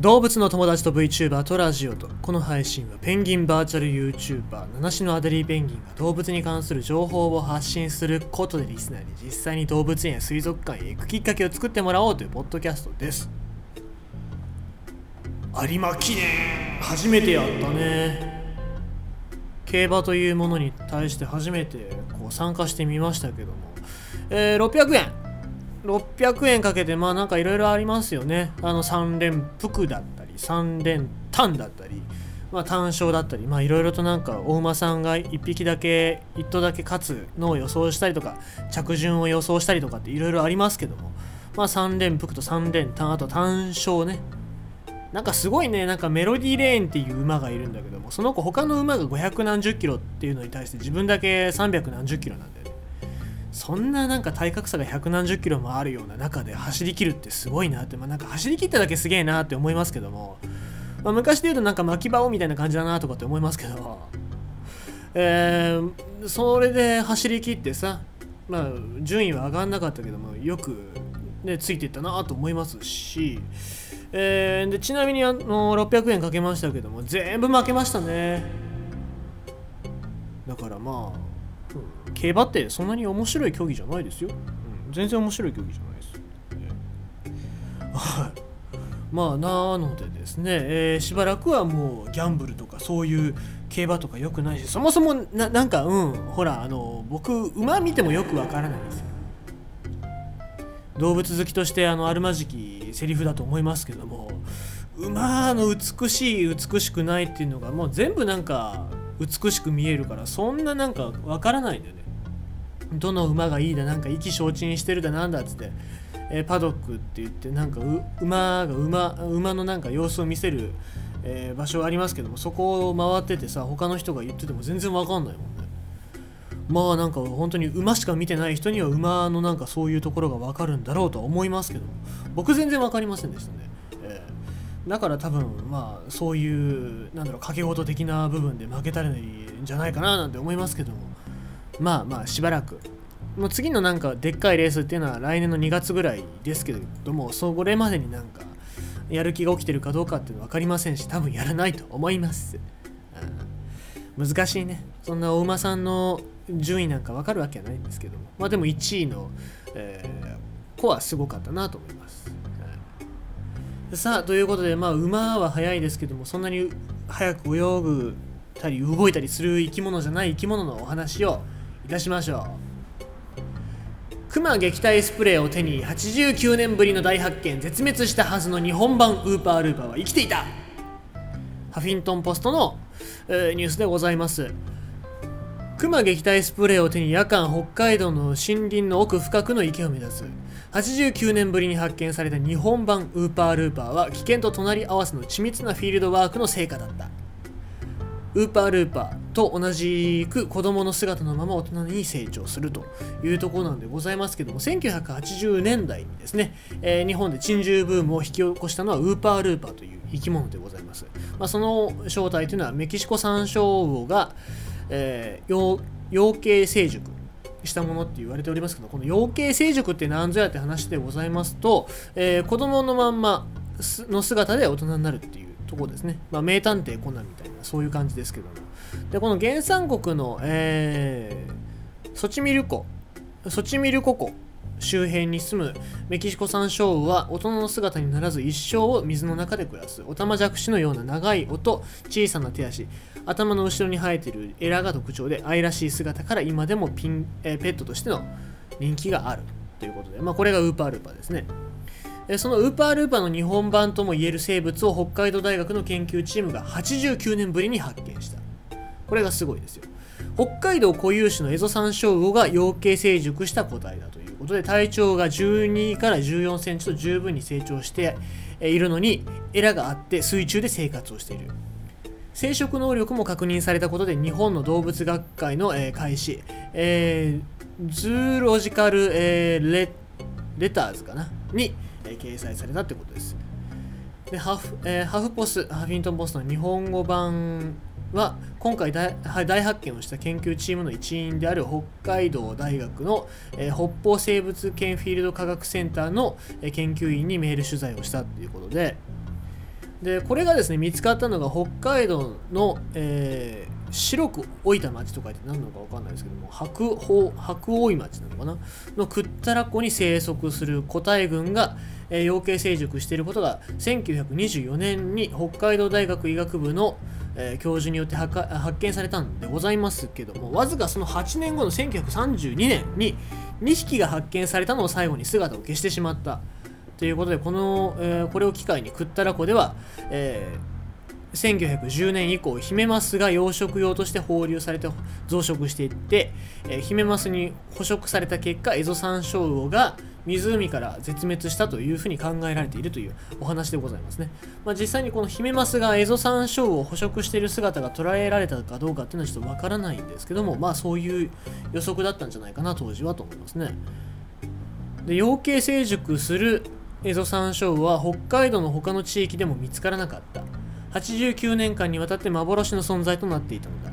動物の友達と VTuber とラジオとこの配信はペンギンバーチャル YouTuber 七種のアデリーペンギンが動物に関する情報を発信することでリスナーに実際に動物園や水族館へ行くきっかけを作ってもらおうというポッドキャストです。有馬記念初めてやったね競馬というものに対して初めてこう参加してみましたけども、えー、600円。600円かけてまあなんかいろいろありますよね。あの3連服だったり3連単だったりまあ単勝だったりまあいろいろとなんかお馬さんが1匹だけ1頭だけ勝つのを予想したりとか着順を予想したりとかっていろいろありますけどもまあ3連服と3連単あと単勝ね。なんかすごいねなんかメロディーレーンっていう馬がいるんだけどもその子他の馬が500何十キロっていうのに対して自分だけ300何十キロなんだよね。そんななんか体格差が百何十キロもあるような中で走りきるってすごいなって、まあ、なんか走りきっただけすげえなって思いますけども、まあ、昔で言うとなんか巻き場をみたいな感じだなとかって思いますけど、えー、それで走りきってさ、まあ、順位は上がんなかったけどもよく、ね、ついていったなと思いますし、えー、でちなみにあの600円かけましたけども全部負けましたね。だからまあ競馬ってそんなに面白い競技じゃないですよ、うん、全然面白い競技じゃないです、はい。まあなのでですね、えー、しばらくはもうギャンブルとかそういう競馬とか良くないしそもそもななんかうんほらあの僕馬見てもよくわからないんですよ。動物好きとしてあのあるまじきセリフだと思いますけども馬の美しい美しくないっていうのがもう全部なんか美しく見えるからそんななんかわからないんだよね。どの馬がいいだなんか意気消沈してるだなんだっつって、えー、パドックって言ってなんか馬が馬馬のなんか様子を見せる、えー、場所ありますけどもそこを回っててさ他の人が言ってても全然わかんないもんね。まあなんか本当に馬しか見てない人には馬のなんかそういうところがわかるんだろうとは思いますけど僕全然わかりませんでしたね、えー、だから多分まあそういうなんだろう掛け事的な部分で負けたらいいんじゃないかななんて思いますけどもまあまあしばらくもう次のなんかでっかいレースっていうのは来年の2月ぐらいですけれどもそこれまでになんかやる気が起きてるかどうかっていうのは分かりませんし多分やらないと思います、うん、難しいね。そんなお馬さんの順位なんか分かるわけはないんですけども。まあでも1位の、えー、子はすごかったなと思います、さあということでまあ馬は速いですけどもそんなに速く泳ぐたり動いたりする生き物じゃない生き物のお話をいたしましょう。クマ撃退スプレーを手に89年ぶりの大発見絶滅したはずの日本版ウーパールーパーは生きていた。ハフィントンポストの、えー、ニュースでございます。クマ撃退スプレーを手に夜間北海道の森林の奥深くの池を目指す。89年ぶりに発見された日本版ウーパールーパーは危険と隣り合わせの緻密なフィールドワークの成果だった。ウーパールーパーと同じく子供の姿のまま大人に成長するというところなんでございますけども1980年代にですね、えー、日本で珍獣ブームを引き起こしたのはウーパールーパーという生き物でございます、まあ、その正体というのはメキシコ山椒魚が、えー、養鶏成熟したものって言われておりますけどこの養鶏成熟って何ぞやって話でございますと、えー、子供のまんまの姿で大人になるっていうとこですね、まあ、名探偵コナンみたいなそういう感じですけども。でこの原産国の、えー、ソチミルコソチミルコ湖周辺に住むメキシコ山椒魚は大人の姿にならず一生を水の中で暮らす。オタマジャクシのような長い尾と小さな手足頭の後ろに生えているエラが特徴で愛らしい姿から今でもピン、え、ペットとしての人気がある。ということで、まあ、これがウーパールーパーですね。そのウーパールーパーの日本版ともいえる生物を北海道大学の研究チームが89年ぶりに発見した。これがすごいですよ。北海道固有種のエゾサンショウウオが養鶏成熟した個体だということで体長が12から14センチと十分に成長しているのにエラがあって水中で生活をしている。生殖能力も確認されたことで日本の動物学会の、えー、開始、えー、ズーロジカル、えー、レレターズかな？にえ掲載されたってことです。でハフ,、えー、ハフポス、ハフィントンポスの日本語版は今回大発見をした研究チームの一員である北海道大学の、えー、北方生物圏フィールド科学センターの、えー、研究員にメール取材をしたということで、でこれがですね見つかったのが北海道の、えー白く老いた町と書いて何なのか分かんないですけども白鵬白老町なのかな？のクッタラ湖に生息する個体群が、えー、養鶏成熟していることが1924年に北海道大学医学部の、え、教授によって発見されたんでございますけどもわずかその8年後の1932年に2匹が発見されたのを最後に姿を消してしまった。ということでこの、えー、これを機会にクッタラ湖では、えー1910年以降ヒメマスが養殖用として放流されて増殖していって、えー、ヒメマスに捕食された結果エゾサンショウウオが湖から絶滅したというふうに考えられているというお話でございますね、まあ、実際にこのヒメマスがエゾサンショウウオを捕食している姿が捉えられたかどうかっていうのはちょっとわからないんですけどもまあそういう予測だったんじゃないかな当時はと思いますね。で養鶏成熟するエゾサンショウウは北海道の他の地域でも見つからなかった。89年間にわたって幻の存在となっていたのだ。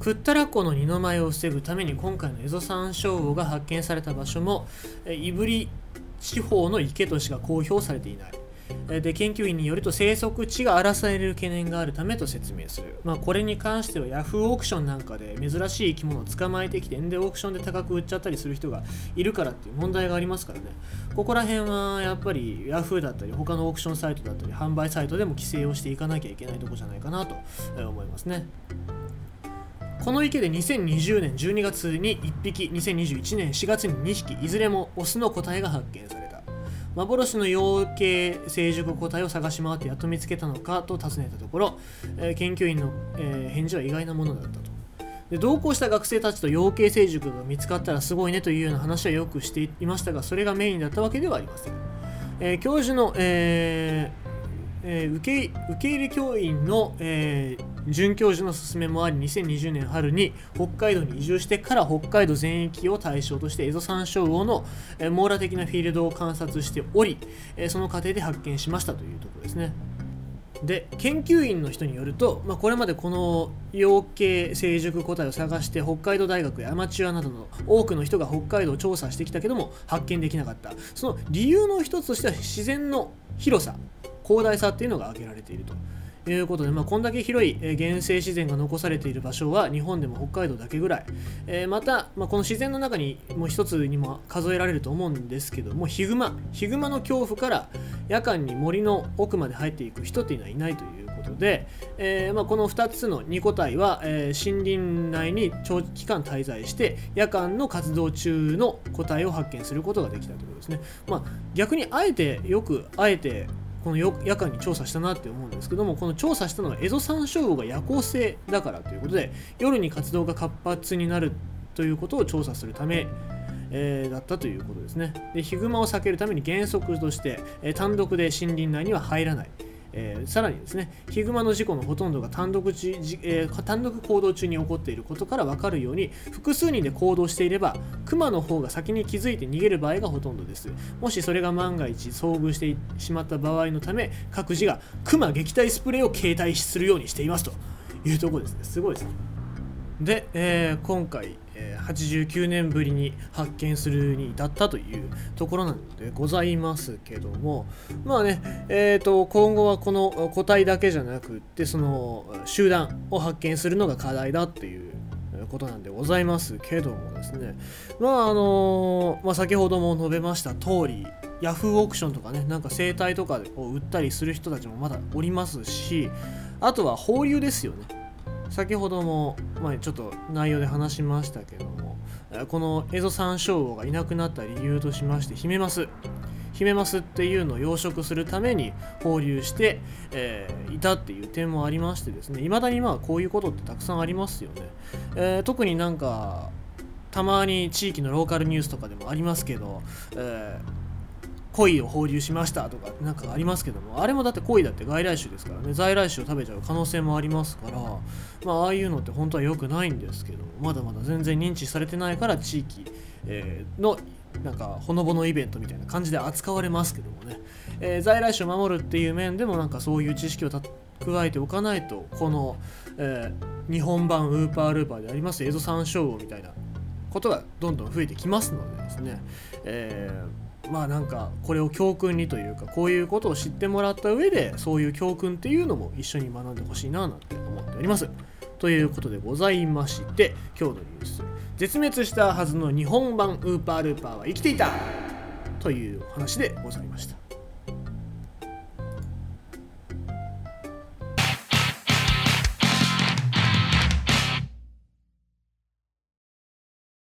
クッタラ湖の二の舞を防ぐために今回のエゾサンショウウオが発見された場所も胆振地方の池としか公表されていない。で研究員によると生息地が荒らされる懸念があるためと説明する、まあ、これに関してはヤフーオークションなんかで珍しい生き物を捕まえてきてでオークションで高く売っちゃったりする人がいるからっていう問題がありますからね。ここら辺はやっぱりヤフーだったり他のオークションサイトだったり販売サイトでも規制をしていかなきゃいけないとこじゃないかなと思いますね。この池で2020年12月に1匹2021年4月に2匹いずれもオスの個体が発見され幻の養鶏成熟個体を探し回ってやっと見つけたのかと尋ねたところ、えー、研究員の、えー、返事は意外なものだったと。で同行した学生たちと養鶏成熟が見つかったらすごいねというような話はよくしていましたがそれがメインだったわけではありません、えー、教授の、えーえー、受け受け入れ教員の、えー、准教授の勧めもあり2020年春に北海道に移住してから北海道全域を対象としてエゾサンショウウオの、え、網羅的なフィールドを観察しており、え、その過程で発見しましたというところですね。で研究員の人によると、まあ、これまでこの養鶏成熟個体を探して北海道大学やアマチュアなどの多くの人が北海道を調査してきたけども発見できなかったその理由の一つとしては自然の広さ広大さっていうのが挙げられていると。いうことで、まあ、こんだけ広い、え原生自然が残されている場所は日本でも北海道だけぐらい、えー、また、まあ、この自然の中にもう一つにも数えられると思うんですけどもヒグマ。ヒグマの恐怖から夜間に森の奥まで入っていく人っていうのはいないということで、えー、まあ、この2つの2個体は、えー、森林内に長期間滞在して夜間の活動中の個体を発見することができたということですね、まあ、逆にあえてよくあえてこの夜間に調査したなって思うんですけどもこの調査したのはエゾサンショウウオが夜行性だからということで夜に活動が活発になるということを調査するためえー、だったということですね。でヒグマを避けるために原則として、えー、単独で森林内には入らない。えー、さらにですねヒグマの事故のほとんどが単独じ、えー、単独行動中に起こっていることから分かるように複数人で行動していればクマの方が先に気づいて逃げる場合がほとんどです。もしそれが万が一遭遇してしまった場合のため各自がクマ撃退スプレーを携帯するようにしていますというところですね。すごいですね。で、えー、今回え89年ぶりに発見するに至ったというところなのでございますけどもまあねえーと、今後はこの個体だけじゃなくってその集団を発見するのが課題だっていうことなんでございますけどもですね。まああのまあ、先ほども述べました通りヤフーオークションとかねなんか生態とかを売ったりする人たちもまだおりますしあとは放流ですよね。先ほども、まあ、ちょっと内容で話しましたけどもこのエゾサンショウウオがいなくなった理由としましてヒメマスヒメマスっていうのを養殖するために放流して、えー、いたっていう点もありましてですね未だにまあこういうことってたくさんありますよね、えー、特になんかたまに地域のローカルニュースとかでもありますけど、えー鯉を放流しましたとかなんかありますけどもあれもだって鯉だって外来種ですからね在来種を食べちゃう可能性もありますからまあああいうのって本当は良くないんですけどまだまだ全然認知されてないから地域、えー、のなんかほのぼのイベントみたいな感じで扱われますけどもね、えー、在来種を守るっていう面でもなんかそういう知識を加えておかないとこの、えー、日本版ウーパールーパーでありますエゾサンショウウオみたいなことがどんどん増えてきますのでですね、えーまあなんかこれを教訓にというかこういうことを知ってもらった上でそういう教訓っていうのも一緒に学んでほしいななんて思っております。ということでございまして今日のニュース絶滅したはずの日本版ウーパールーパーは生きていたという話でございました。